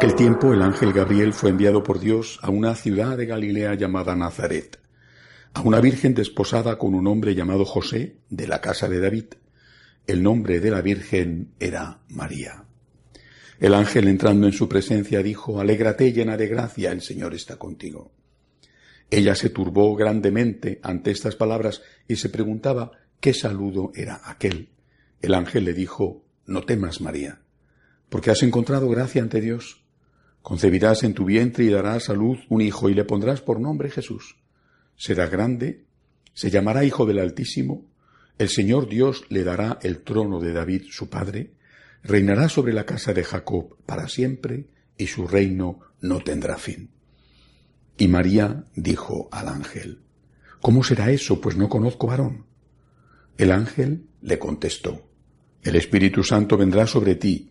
aquel tiempo el ángel Gabriel fue enviado por Dios a una ciudad de Galilea llamada Nazaret, a una virgen desposada con un hombre llamado José, de la casa de David. El nombre de la virgen era María. El ángel entrando en su presencia dijo, Alégrate llena de gracia, el Señor está contigo. Ella se turbó grandemente ante estas palabras y se preguntaba qué saludo era aquel. El ángel le dijo, No temas, María, porque has encontrado gracia ante Dios. Concebirás en tu vientre y darás a luz un hijo y le pondrás por nombre Jesús. Será grande, se llamará Hijo del Altísimo, el Señor Dios le dará el trono de David su padre, reinará sobre la casa de Jacob para siempre y su reino no tendrá fin. Y María dijo al ángel, ¿Cómo será eso? Pues no conozco varón. El ángel le contestó, El Espíritu Santo vendrá sobre ti,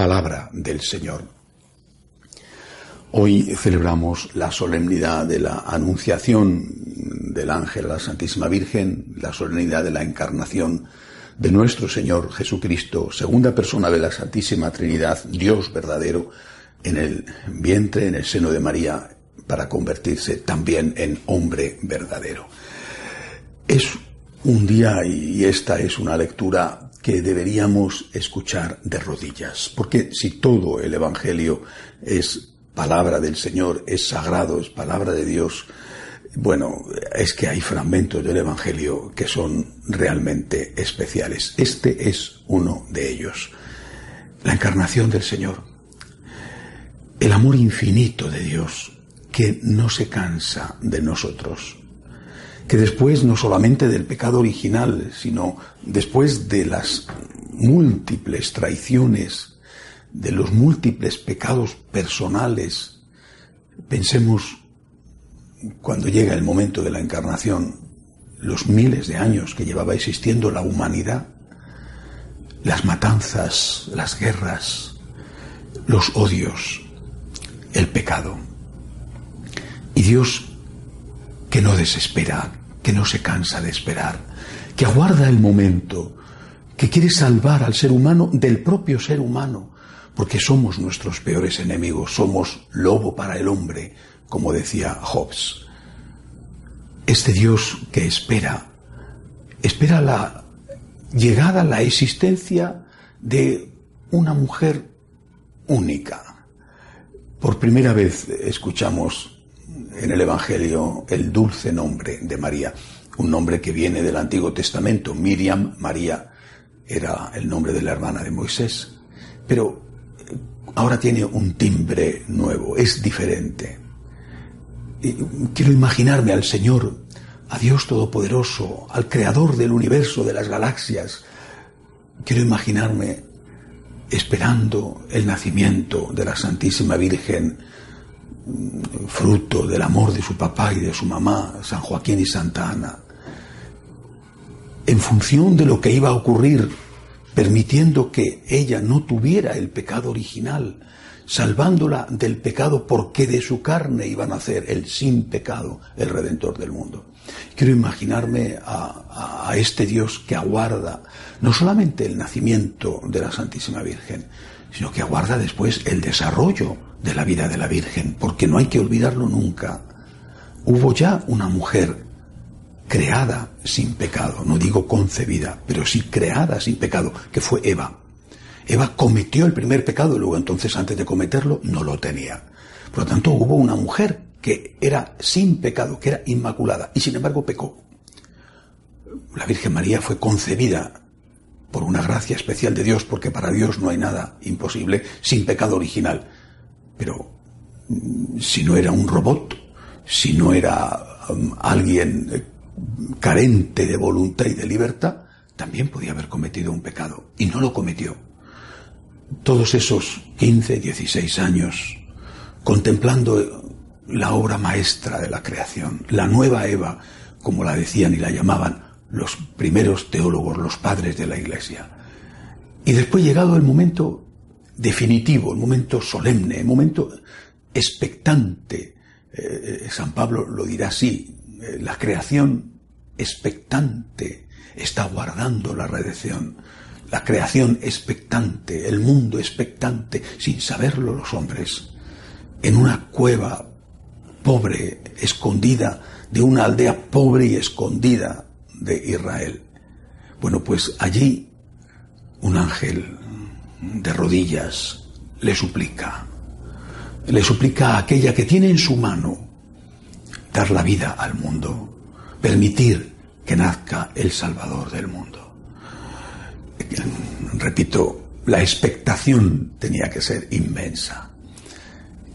Palabra del Señor. Hoy celebramos la solemnidad de la Anunciación del ángel a la Santísima Virgen, la solemnidad de la Encarnación de nuestro Señor Jesucristo, segunda persona de la Santísima Trinidad, Dios verdadero, en el vientre, en el seno de María, para convertirse también en hombre verdadero. Es un día y esta es una lectura que deberíamos escuchar de rodillas, porque si todo el Evangelio es palabra del Señor, es sagrado, es palabra de Dios, bueno, es que hay fragmentos del Evangelio que son realmente especiales. Este es uno de ellos. La encarnación del Señor. El amor infinito de Dios que no se cansa de nosotros. Que después no solamente del pecado original, sino después de las múltiples traiciones de los múltiples pecados personales, pensemos cuando llega el momento de la encarnación, los miles de años que llevaba existiendo la humanidad, las matanzas, las guerras, los odios, el pecado. Y Dios que no desespera, que no se cansa de esperar, que aguarda el momento, que quiere salvar al ser humano del propio ser humano, porque somos nuestros peores enemigos, somos lobo para el hombre, como decía Hobbes. Este Dios que espera, espera la llegada, la existencia de una mujer única. Por primera vez escuchamos en el Evangelio el dulce nombre de María, un nombre que viene del Antiguo Testamento. Miriam, María, era el nombre de la hermana de Moisés. Pero ahora tiene un timbre nuevo, es diferente. quiero imaginarme al Señor, a Dios Todopoderoso, al Creador del universo, de las galaxias. Quiero imaginarme esperando el nacimiento de la Santísima Virgen, fruto del amor de su papá y de su mamá, San Joaquín y Santa Ana. En función de lo que iba a ocurrir permitiendo que ella no tuviera el pecado original, salvándola del pecado porque de su carne iba a nacer el sin pecado, el redentor del mundo. Quiero imaginarme a, a, este Dios que aguarda no solamente el nacimiento de la Santísima Virgen, sino que aguarda después el desarrollo de la vida de la Virgen, porque no hay que olvidarlo nunca. Hubo ya una mujer creada sin pecado, no digo concebida, pero sí creada sin pecado, que fue Eva. Eva cometió el primer pecado luego entonces antes de cometerlo no lo tenía. Por lo tanto hubo una mujer que era sin pecado, que era inmaculada, y sin embargo pecó. La Virgen María fue concebida por una gracia especial de Dios, porque para Dios no hay nada imposible sin pecado original. Pero mm, si no era un robot, si no era um, alguien eh, carente de voluntad y de libertad, también podía haber cometido un pecado y no lo cometió. Todos esos 15, 16 años contemplando la obra maestra de la creación, la nueva Eva, como la decían y la llamaban los primeros teólogos, los padres de la Iglesia. Y después llegado el momento definitivo, el momento solemne, el momento expectante, eh, San Pablo lo dirá así, eh, la creación expectante está guardando la redención. La creación expectante, el mundo expectante, sin saberlo los hombres, en una cueva pobre, escondida, de una aldea pobre y escondida de Israel. Bueno, pues allí un ángel de rodillas le suplica, le suplica a aquella que tiene en su mano dar la vida al mundo, permitir que nazca el Salvador del mundo. Repito, la expectación tenía que ser inmensa.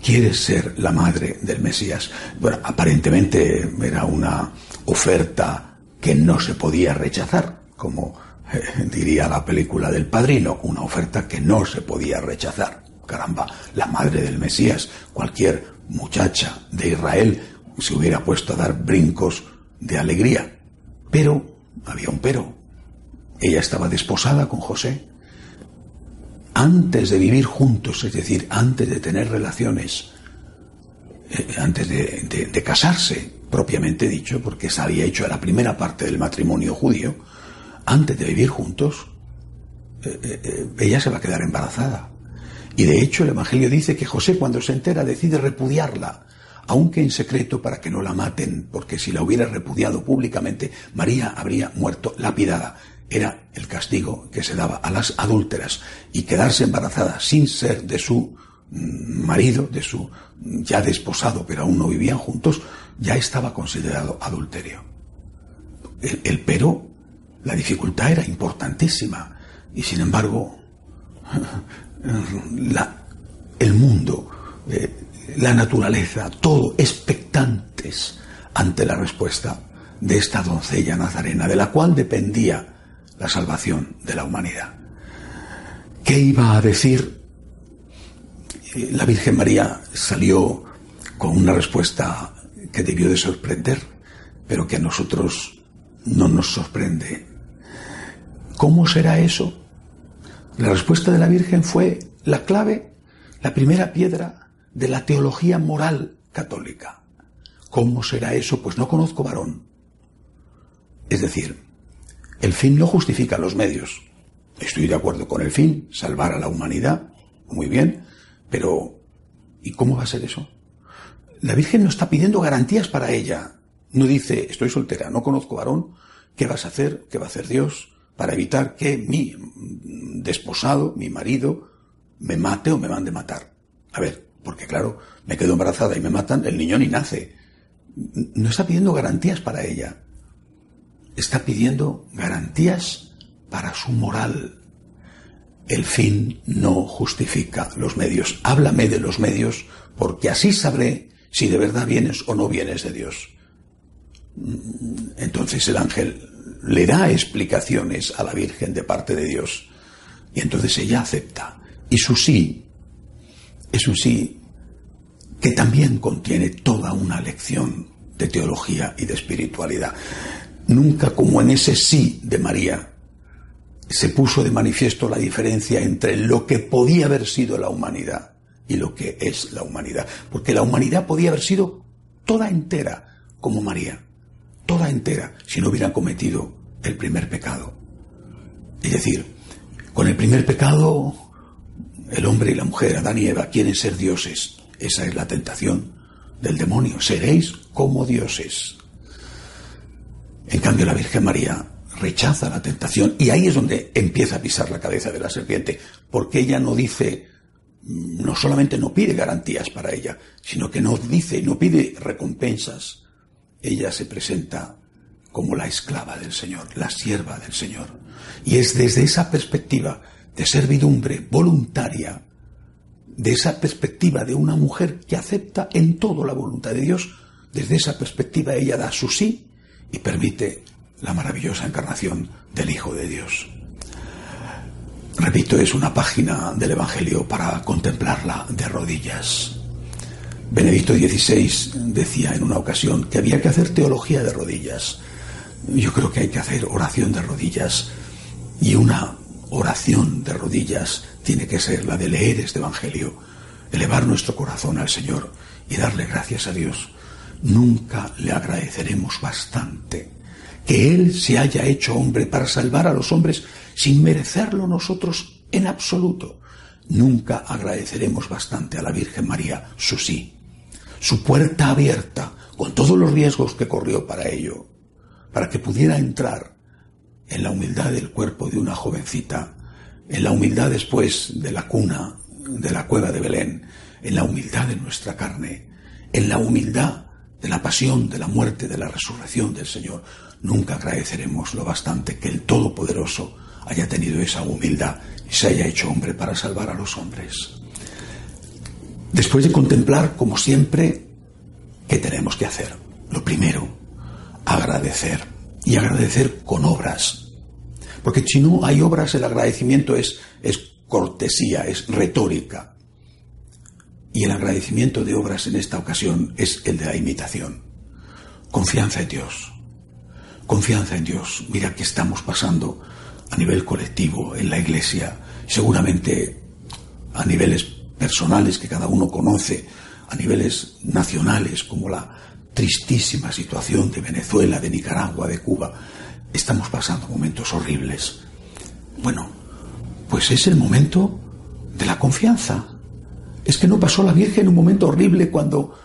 ¿Quieres ser la madre del Mesías? Bueno, aparentemente era una oferta que no se podía rechazar, como eh, diría la película del padrino, una oferta que no se podía rechazar. Caramba, la madre del Mesías, cualquier muchacha de Israel se hubiera puesto a dar brincos de alegría. Pero, había un pero. Ella estaba desposada con José. Antes de vivir juntos, es decir, antes de tener relaciones, eh, antes de, casarse, propiamente dicho, porque se había hecho la primera parte del matrimonio judío, antes de vivir juntos, eh, eh, ella se va a quedar embarazada. Y de hecho el Evangelio dice que José cuando se entera decide repudiarla aunque en secreto para que no la maten, porque si la hubiera repudiado públicamente, María habría muerto lapidada. Era el castigo que se daba a las adúlteras y quedarse embarazada sin ser de su marido, de su ya desposado, pero aún no vivían juntos, ya estaba considerado adulterio. El, pero, la dificultad era importantísima y sin embargo, el mundo eh, la naturaleza, todo expectantes ante la respuesta de esta doncella nazarena, de la cual dependía la salvación de la humanidad. ¿Qué iba a decir? La Virgen María salió con una respuesta que debió de sorprender, pero que a nosotros no nos sorprende. ¿Cómo será eso? La respuesta de la Virgen fue la clave, la primera piedra de la teología moral católica. ¿Cómo será eso? Pues no conozco varón. Es decir, el fin no justifica los medios. Estoy de acuerdo con el fin, salvar a la humanidad, muy bien, pero ¿y cómo va a ser eso? La Virgen no está pidiendo garantías para ella. No dice, estoy soltera, no conozco varón, ¿qué vas a hacer? ¿Qué va a hacer Dios para evitar que mi desposado, mi marido, me mate o me mande matar? A ver, porque claro, me quedo embarazada y me matan, el niño ni nace. No está pidiendo garantías para ella, está pidiendo garantías para su moral. El fin no justifica los medios. Háblame de los medios porque así sabré si de verdad vienes o no vienes de Dios. Entonces el ángel le da explicaciones a la Virgen de parte de Dios y entonces ella acepta. Y su sí es un sí que también contiene toda una lección de teología y de espiritualidad. Nunca como en ese sí de María se puso de manifiesto la diferencia entre lo que podía haber sido la humanidad y lo que es la humanidad. Porque la humanidad podía haber sido toda entera como María, toda entera, si no hubieran cometido el primer pecado. Es decir, con el primer pecado el hombre y la mujer, Adán y Eva, quieren ser dioses. Esa es la tentación del demonio. Seréis como dioses. En cambio, la Virgen María rechaza la tentación y ahí es donde empieza a pisar la cabeza de la serpiente, porque ella no dice, no solamente no pide garantías para ella, sino que no dice, no pide recompensas. Ella se presenta como la esclava del Señor, la sierva del Señor. Y es desde esa perspectiva de servidumbre voluntaria, de esa perspectiva de una mujer que acepta en todo la voluntad de Dios, desde esa perspectiva ella da su sí y permite la maravillosa encarnación del Hijo de Dios. Repito, es una página del Evangelio para contemplarla de rodillas. Benedicto XVI decía en una ocasión que había que hacer teología de rodillas. Yo creo que hay que hacer oración de rodillas. Y una oración de rodillas tiene que ser la de leer este Evangelio, elevar nuestro corazón al Señor y darle gracias a Dios. Nunca le agradeceremos bastante que Él se haya hecho hombre para salvar a los hombres sin merecerlo nosotros en absoluto. Nunca agradeceremos bastante a la Virgen María su sí, su puerta abierta, con todos los riesgos que corrió para ello, para que pudiera entrar en la humildad del cuerpo de una jovencita, en la humildad después de la cuna, de la cueva de Belén, en la humildad de nuestra carne, en la humildad de la pasión, de la muerte, de la resurrección del Señor. Nunca agradeceremos lo bastante que el Todopoderoso haya tenido esa humildad y se haya hecho hombre para salvar a los hombres. Después de contemplar, como siempre, ¿qué tenemos que hacer? Lo primero, agradecer. Y agradecer con obras. Porque si no hay obras, el agradecimiento es, es cortesía, es retórica. Y el agradecimiento de obras en esta ocasión es el de la imitación. Confianza en Dios. Confianza en Dios. Mira que estamos pasando a nivel colectivo en la iglesia, seguramente a niveles personales que cada uno conoce, a niveles nacionales como la tristísima situación de Venezuela, de Nicaragua, de Cuba. Estamos pasando momentos horribles. Bueno, pues es el momento de la confianza. Es que no pasó la Virgen un momento horrible cuando,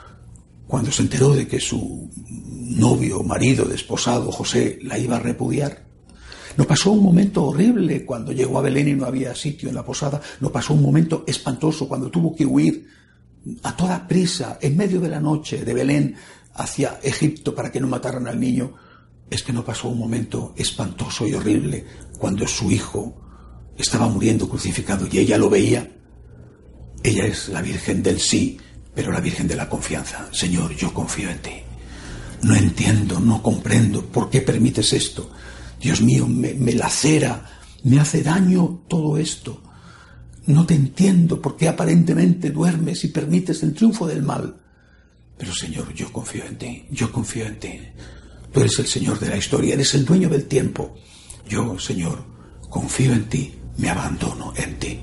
cuando se enteró de que su novio, marido, desposado, José, la iba a repudiar. No pasó un momento horrible cuando llegó a Belén y no había sitio en la posada. No pasó un momento espantoso cuando tuvo que huir a toda prisa, en medio de la noche, de Belén hacia Egipto para que no mataran al niño. Es que no pasó un momento espantoso y horrible cuando su hijo estaba muriendo crucificado y ella lo veía. Ella es la Virgen del sí, pero la Virgen de la confianza. Señor, yo confío en ti. No entiendo, no comprendo por qué permites esto. Dios mío, me, lacera, me hace daño todo esto. No te entiendo por qué aparentemente duermes y permites el triunfo del mal. Pero Señor, yo confío en ti, yo confío en ti. Tú eres el Señor de la historia, eres el dueño del tiempo. Yo, Señor, confío en ti, me abandono en ti.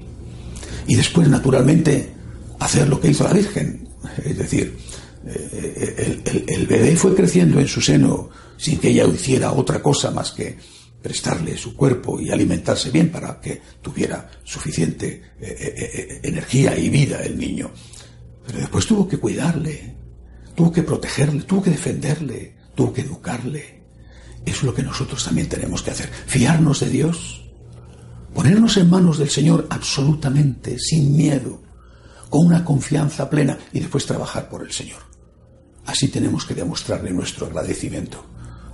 Y después, naturalmente, hacer lo que hizo la Virgen. Es decir, el, bebé fue creciendo en su seno sin que ella hiciera otra cosa más que prestarle su cuerpo y alimentarse bien para que tuviera suficiente eh, eh, eh, energía y vida el niño. Pero después tuvo que cuidarle, tuvo que protegerle, tuvo que defenderle, tuvo que educarle. Es lo que nosotros también tenemos que hacer. Fiarnos de Dios, ponernos en manos del Señor absolutamente, sin miedo, con una confianza plena y después trabajar por el Señor. Así tenemos que demostrarle nuestro agradecimiento.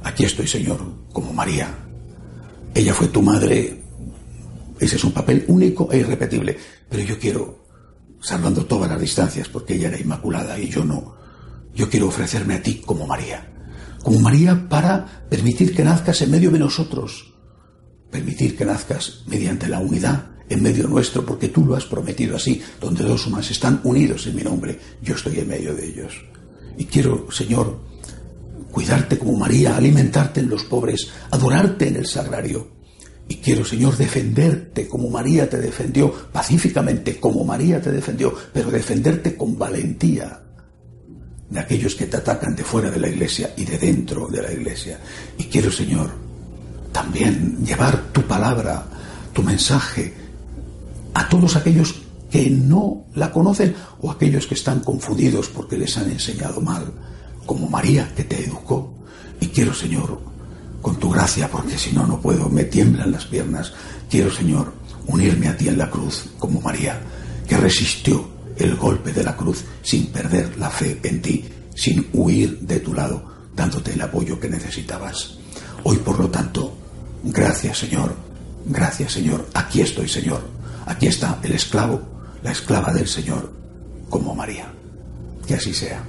Aquí estoy, Señor, como María. Ella fue tu madre. Ese es un papel único e irrepetible. Pero yo quiero, salvando todas las distancias, porque ella era inmaculada y yo no, yo quiero ofrecerme a ti como María. Como María para permitir que nazcas en medio de nosotros. Permitir que nazcas mediante la unidad en medio nuestro, porque tú lo has prometido así, donde dos o más están unidos en mi nombre, yo estoy en medio de ellos. Y quiero, Señor, cuidarte como María, alimentarte en los pobres, adorarte en el sagrario. Y quiero, Señor, defenderte como María te defendió, pacíficamente como María te defendió, pero defenderte con valentía de aquellos que te atacan de fuera de la iglesia y de dentro de la iglesia. Y quiero, Señor, también llevar tu palabra, tu mensaje a todos aquellos que no la conocen o aquellos que están confundidos porque les han enseñado mal como María que te educó. Y quiero, Señor, con tu gracia, porque si no, no puedo, me tiemblan las piernas, quiero, Señor, unirme a ti en la cruz, como María, que resistió el golpe de la cruz sin perder la fe en ti, sin huir de tu lado, dándote el apoyo que necesitabas. Hoy, por lo tanto, gracias, Señor, gracias, Señor, aquí estoy, Señor, aquí está el esclavo, la esclava del Señor, como María. Que así sea.